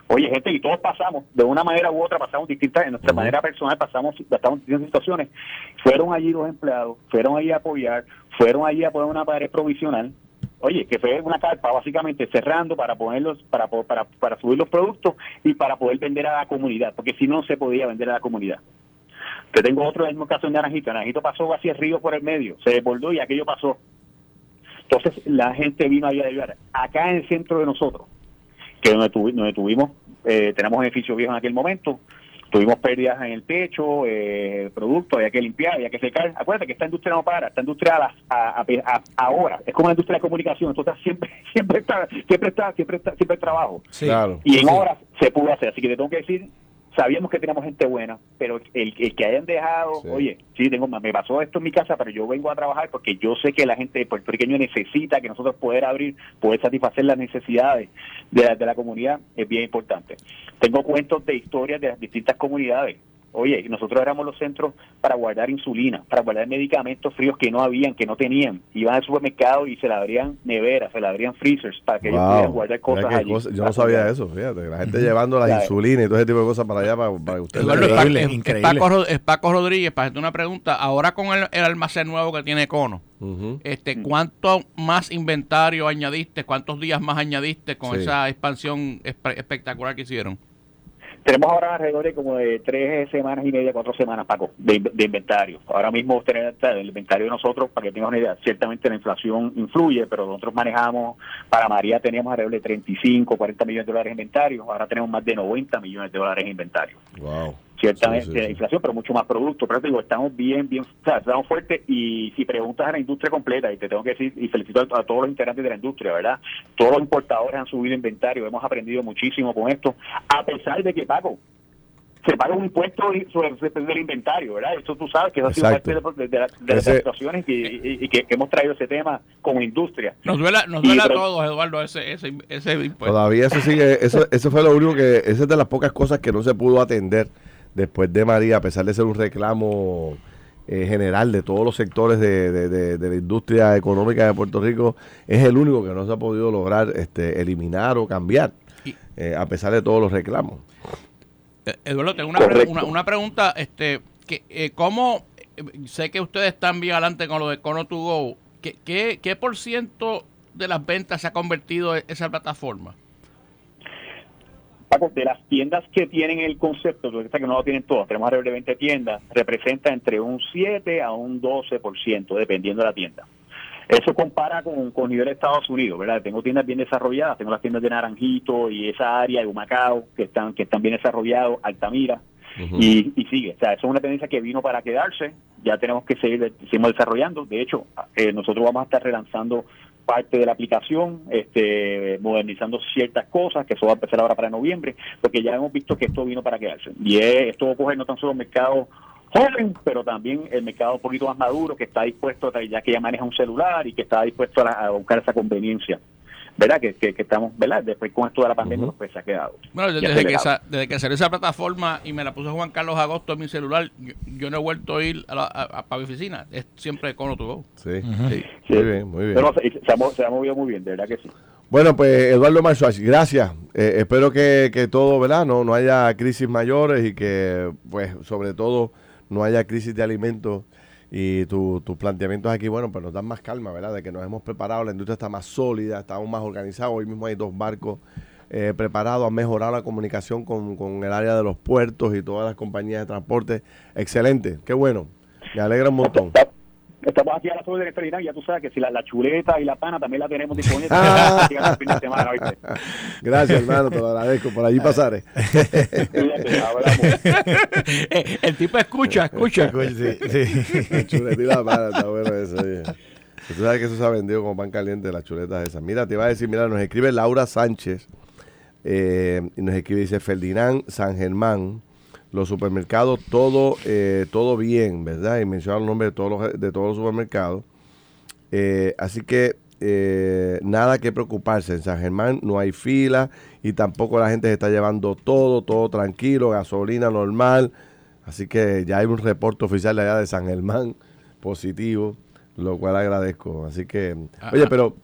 Oye, gente, y todos pasamos, de una manera u otra, pasamos distintas, en nuestra manera personal pasamos, pasamos distintas situaciones. Fueron allí los empleados, fueron allí a apoyar, fueron allí a poner una pared provisional. Oye, que fue una carpa básicamente cerrando para ponerlos, para, para, para subir los productos y para poder vender a la comunidad, porque si no se podía vender a la comunidad. Te tengo otro mismo caso en Naranjito. Naranjito pasó hacia el río por el medio, se desbordó y aquello pasó. Entonces la gente vino ahí a ayudar. Acá en el centro de nosotros, que donde, donde tuvimos, eh, tenemos edificios viejos en aquel momento, tuvimos pérdidas en el techo, eh, productos, había que limpiar, había que secar. Acuérdate que esta industria no para, esta industria a, a, ahora, es como la industria de comunicación, entonces siempre, siempre está, siempre está, siempre está, siempre trabajo. Y en horas se pudo hacer, así que te tengo que decir sabíamos que teníamos gente buena, pero el, que hayan dejado, oye, sí, tengo me pasó esto en mi casa, pero yo vengo a trabajar porque yo sé que la gente de puertorriqueño necesita que nosotros poder abrir, poder satisfacer las necesidades de la, de la comunidad, es bien importante. Tengo cuentos de historias de las distintas comunidades. Oye, nosotros éramos los centros para guardar insulina, para guardar medicamentos fríos que no habían, que no tenían. Iban al supermercado y se le abrían neveras, se le abrían freezers para que ellos pudieran guardar cosas allí. yo no sabía eso, fíjate. La gente llevando la insulina y todo ese tipo de cosas para allá para, para ustedes. Increíble, es, increíble. Es Paco, Rodríguez, para hacerte una pregunta. Ahora con el, almacén nuevo que tiene Cono, este, ¿cuánto más inventario añadiste? ¿Cuántos días más añadiste con esa expansión espectacular que hicieron? Tenemos ahora alrededor de como de tres semanas y media, cuatro semanas, Paco, de, inventario. Ahora mismo tener el inventario de nosotros, para que tengas una idea, ciertamente la inflación influye, pero nosotros manejamos, para María teníamos alrededor de 35, 40 millones de dólares en inventario, ahora tenemos más de 90 millones de dólares en inventario. Wow ciertamente la inflación, pero mucho más producto. Pero te digo, estamos bien, bien, o sea, estamos fuertes y si preguntas a la industria completa, y te tengo que decir, y felicito a, todos los integrantes de la industria, ¿verdad? Todos los importadores han subido inventario, hemos aprendido muchísimo con esto, a pesar de que, Paco, se paga un impuesto sobre el inventario, ¿verdad? Eso tú sabes que eso ha sido parte de, las situaciones y, que, hemos traído ese tema como industria. Nos duele, nos duele a todos, Eduardo, ese, ese, ese impuesto. Todavía eso sigue, eso, eso fue lo único que, esa es de las pocas cosas que no se pudo atender después de María, a pesar de ser un reclamo eh, general de todos los sectores de, la industria económica de Puerto Rico, es el único que no se ha podido lograr este, eliminar o cambiar, eh, a pesar de todos los reclamos. Eh, Eduardo, tengo una, una, pregunta, este, que, ¿cómo, sé que ustedes están bien adelante con lo de Cono to Go, ¿qué, qué, qué por ciento de las ventas se ha convertido en esa plataforma? De las tiendas que tienen el concepto, que no lo tienen todas, tenemos alrededor de 20 tiendas, representa entre un 7 a un 12%, dependiendo de la tienda. Eso compara con, con nivel de Estados Unidos, ¿verdad? Tengo tiendas bien desarrolladas, tengo las tiendas de Naranjito y esa área de Humacao, que están, que están bien desarrollados, Altamira, y, y, sigue. O sea, eso es una tendencia que vino para quedarse, ya tenemos que seguir, seguimos desarrollando. De hecho, eh, nosotros vamos a estar relanzando parte de la aplicación, este, modernizando ciertas cosas, que eso va a empezar ahora para noviembre, porque ya hemos visto que esto vino para quedarse. Y esto va a coger no tan solo el mercado joven, pero también el mercado un poquito más maduro, que está dispuesto, ya que ya maneja un celular y que está dispuesto a buscar esa conveniencia. ¿Verdad? Que, que, estamos, ¿verdad? Después con esto de la pandemia, pues se ha quedado. Bueno, desde, que, desde que salió esa plataforma y me la puso Juan Carlos Agosto en mi celular, yo, no he vuelto a ir a, a, mi oficina, es siempre con tu Sí. sí. muy bien, muy bien. Pero se, ha, se ha movido muy bien, de verdad que sí. Bueno, pues Eduardo Marzuach, gracias. Eh, espero que, que, todo, ¿verdad? No, no haya crisis mayores y que, pues, sobre todo, no haya crisis de alimentos y tus tu planteamientos aquí, bueno, pues nos dan más calma, ¿verdad? De que nos hemos preparado, la industria está más sólida, estamos más organizados. Hoy mismo hay dos barcos eh, preparados, han mejorado la comunicación con, con el área de los puertos y todas las compañías de transporte. Excelente, qué bueno. Me alegra un montón. Estamos aquí a la zona de y ya tú sabes que si la, la, chuleta y la pana también la tenemos disponible. Ah. Gracias, hermano, te lo agradezco. Por allí pasaré. El tipo escucha, escucha. sí, sí. La chuleta y la pana, está bueno eso. Tú sabes que eso se ha vendido como pan caliente, las chuletas esas. Mira, te iba a decir, mira, nos escribe Laura Sánchez eh, y nos escribe, dice Ferdinand San Germán los supermercados, todo, eh, todo bien, ¿verdad? Y menciona el nombre de todos los, de todos los supermercados. Eh, así que eh, nada que preocuparse. En San Germán no hay fila y tampoco la gente se está llevando todo, todo tranquilo, gasolina normal. Así que ya hay un reporte oficial allá de San Germán positivo. lo cual agradezco. Así que, Ah, oye, ah. pero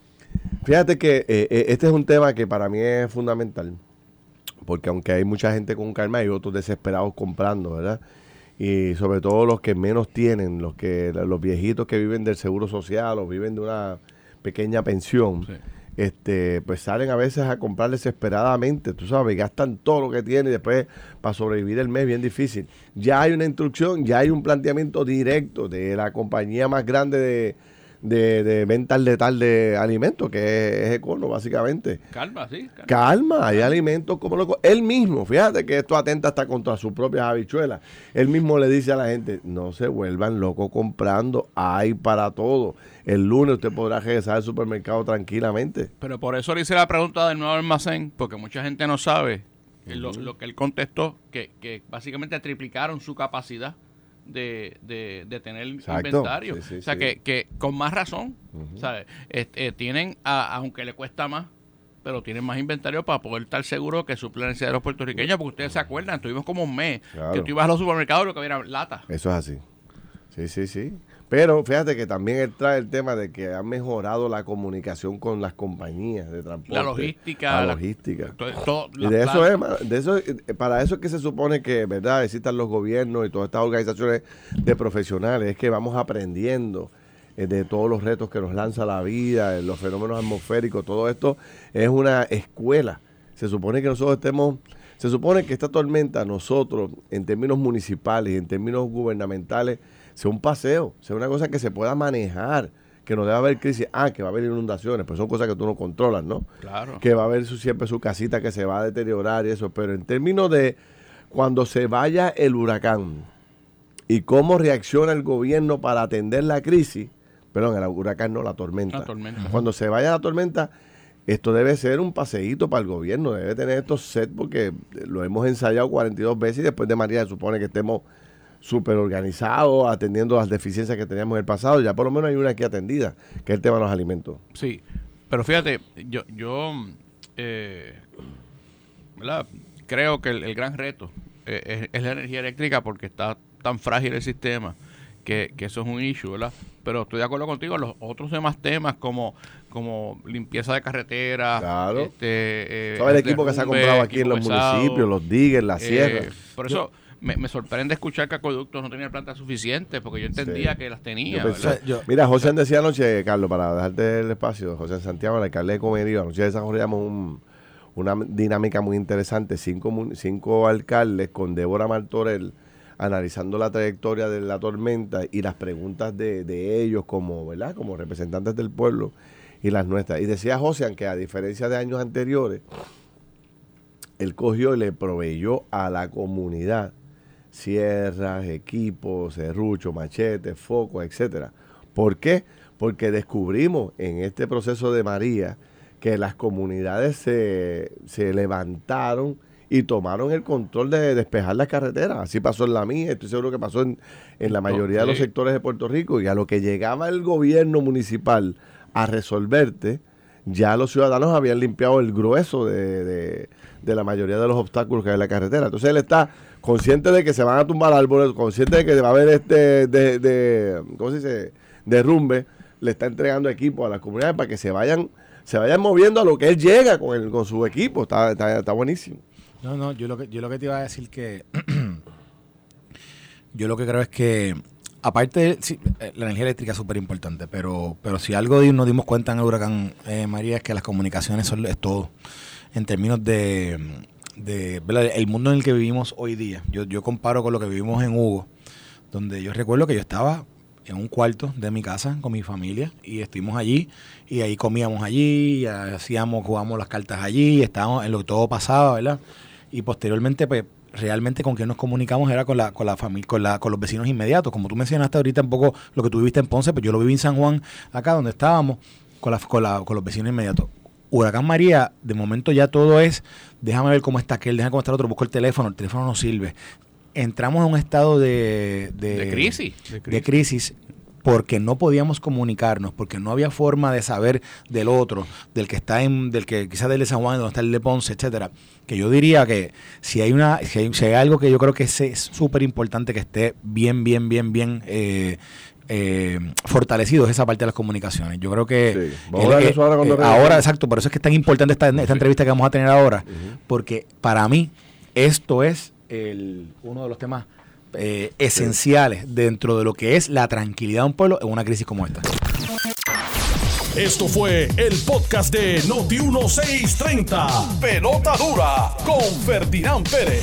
fíjate que eh, eh, este es un tema que para mí es fundamental, porque aunque hay mucha gente con calma, hay otros desesperados comprando, ¿verdad? Y sobre todo los que menos tienen, los que los viejitos que viven del seguro social o viven de una pequeña pensión. Sí. Este, pues salen a veces a comprar desesperadamente, tú sabes, gastan todo lo que tienen y después para sobrevivir el mes bien difícil. Ya hay una instrucción, ya hay un planteamiento directo de la compañía más grande de, de, de venta al letal de alimentos, que es, es Econo, básicamente. Calma, sí. calma. Calma, hay alimentos como loco. Él mismo, fíjate que esto atenta hasta contra sus propias habichuelas. Él mismo le dice a la gente, no se vuelvan locos comprando, hay para todo. El lunes usted podrá regresar al supermercado tranquilamente. Pero por eso le hice la pregunta del nuevo almacén, porque mucha gente no sabe lo, lo que él contestó, que, que básicamente triplicaron su capacidad de, de, de tener Exacto. inventario. Sí, sí, o sea, sí. que, que con más razón, ¿sabes? Este, eh, tienen, a- aunque le cuesta más, pero tienen más inventario para poder estar seguros que suplen necesidades de los puertorriqueños, porque ustedes se acuerdan, tuvimos como un mes Claro. que tú ibas a los supermercados y lo que había era lata. Eso es así. Sí, sí, sí. Pero fíjate que también él trae el tema de que ha mejorado la comunicación con las compañías de transporte. La logística. La la- logística. todo- todo- Y de eso es, de eso, eh, para eso es que se supone que, ¿verdad? Existan los gobiernos y todas estas organizaciones de profesionales, es que vamos aprendiendo eh, de todos los retos que nos lanza la vida, eh, los fenómenos atmosféricos, todo esto es una escuela. Se supone que nosotros estemos, se supone que esta tormenta nosotros, en términos municipales en términos gubernamentales, sea un paseo, sea una cosa que se pueda manejar, que no debe haber crisis, ah, que va a haber inundaciones, pues son cosas que tú no controlas, ¿no? Claro. que va a haber su, siempre su casita que se va a deteriorar y eso, pero en términos de cuando se vaya el huracán y cómo reacciona el gobierno para atender la crisis, perdón, el huracán no, la tormenta. La tormenta. Cuando se vaya la tormenta, esto debe ser un paseíto para el gobierno, debe tener estos sets porque lo hemos ensayado 42 veces y después de María se supone que estemos súper organizados, atendiendo las deficiencias que teníamos en el pasado, ya por lo menos hay una aquí atendida, que es el tema de los alimentos. Sí, pero fíjate, yo, yo eh, ¿verdad? creo que el, el gran reto eh, es, es la energía eléctrica porque está tan frágil el sistema que, que eso es un issue, ¿verdad? Pero estoy de acuerdo contigo, los otros demás temas como, como limpieza de carreteras, Claro. este, eh, ¿Sabes el equipo que se ha comprado aquí en los pesado? municipios, los diggers, las Eh, sierras? por eso me, me sorprende escuchar que Acueductos no tenía plantas suficientes, porque yo entendía Sí. que las tenía. Yo pensé- ¿verdad? yo- Mira, José decía anoche, Carlos, para dejarte el espacio, José Santiago, el alcalde de Comerío, anoche desarrollamos un- una dinámica muy interesante, cinco, cinco alcaldes con Débora Martorell analizando la trayectoria de la tormenta y las preguntas de, de ellos como, ¿verdad? como representantes del pueblo y las nuestras. Y decía José, que a diferencia de años anteriores, él cogió y le proveyó a la comunidad sierras, equipos, serruchos, machetes, focos, etcétera. ¿Por qué? Porque descubrimos en este proceso de María que las comunidades se, se levantaron y tomaron el control de despejar las carreteras. Así pasó en la mía, estoy seguro que pasó en, en la mayoría de los sectores de Puerto Rico. Y a lo que llegaba el gobierno municipal a resolverte, ya los ciudadanos habían limpiado el grueso de, de- de la mayoría de los obstáculos que hay en la carretera. Entonces él está consciente de que se van a tumbar árboles, consciente de que va a haber este de, ¿cómo se dice? derrumbe, le está entregando equipo a las comunidades para que se vayan, se vayan moviendo a lo que él llega con el, con su equipo. Está, está, está buenísimo. No, no, yo lo que, yo lo que te iba a decir que yo lo que creo es que aparte sí, eh, la energía eléctrica es súper importante, pero, pero si algo nos dimos cuenta en el huracán eh, María es que las comunicaciones son es todo en términos de, de el mundo en el que vivimos hoy día. Yo, yo comparo con lo que vivimos en Hugo, donde yo recuerdo que yo estaba en un cuarto de mi casa con mi familia y estuvimos allí y ahí comíamos allí, y hacíamos, jugábamos las cartas allí, estábamos en lo que todo pasaba, ¿verdad? Y posteriormente, pues, realmente con quien nos comunicamos era con la, con la familia, con la, con los vecinos inmediatos. Como tú mencionaste ahorita un poco lo que tú viviste en Ponce, pues yo lo viví en San Juan, acá donde estábamos, con la, con la, con los vecinos inmediatos. Huracán María, de momento ya todo es, déjame ver cómo está aquel, déjame cómo está el otro, busco el teléfono, el teléfono no sirve. Entramos en un estado de, de, De crisis, de de crisis porque no podíamos comunicarnos, porque no había forma de saber del otro, del que está en, del que quizás del de San Juan, donde está el de Ponce, etcétera. Que yo diría que si hay una, si hay, si hay algo que yo creo que es es súper importante que esté bien, bien, bien, bien eh, eh, fortalecido es esa parte de las comunicaciones. Yo creo que Sí. Vamos a hablar de eso ahora cuando eh, ahora, exacto, por eso es que es tan importante esta, esta entrevista que vamos a tener ahora, porque para mí esto es el, uno de los temas eh, esenciales dentro de lo que es la tranquilidad de un pueblo en una crisis como esta. Esto fue el podcast de Noti 1630. Pelota dura con Ferdinand Pérez.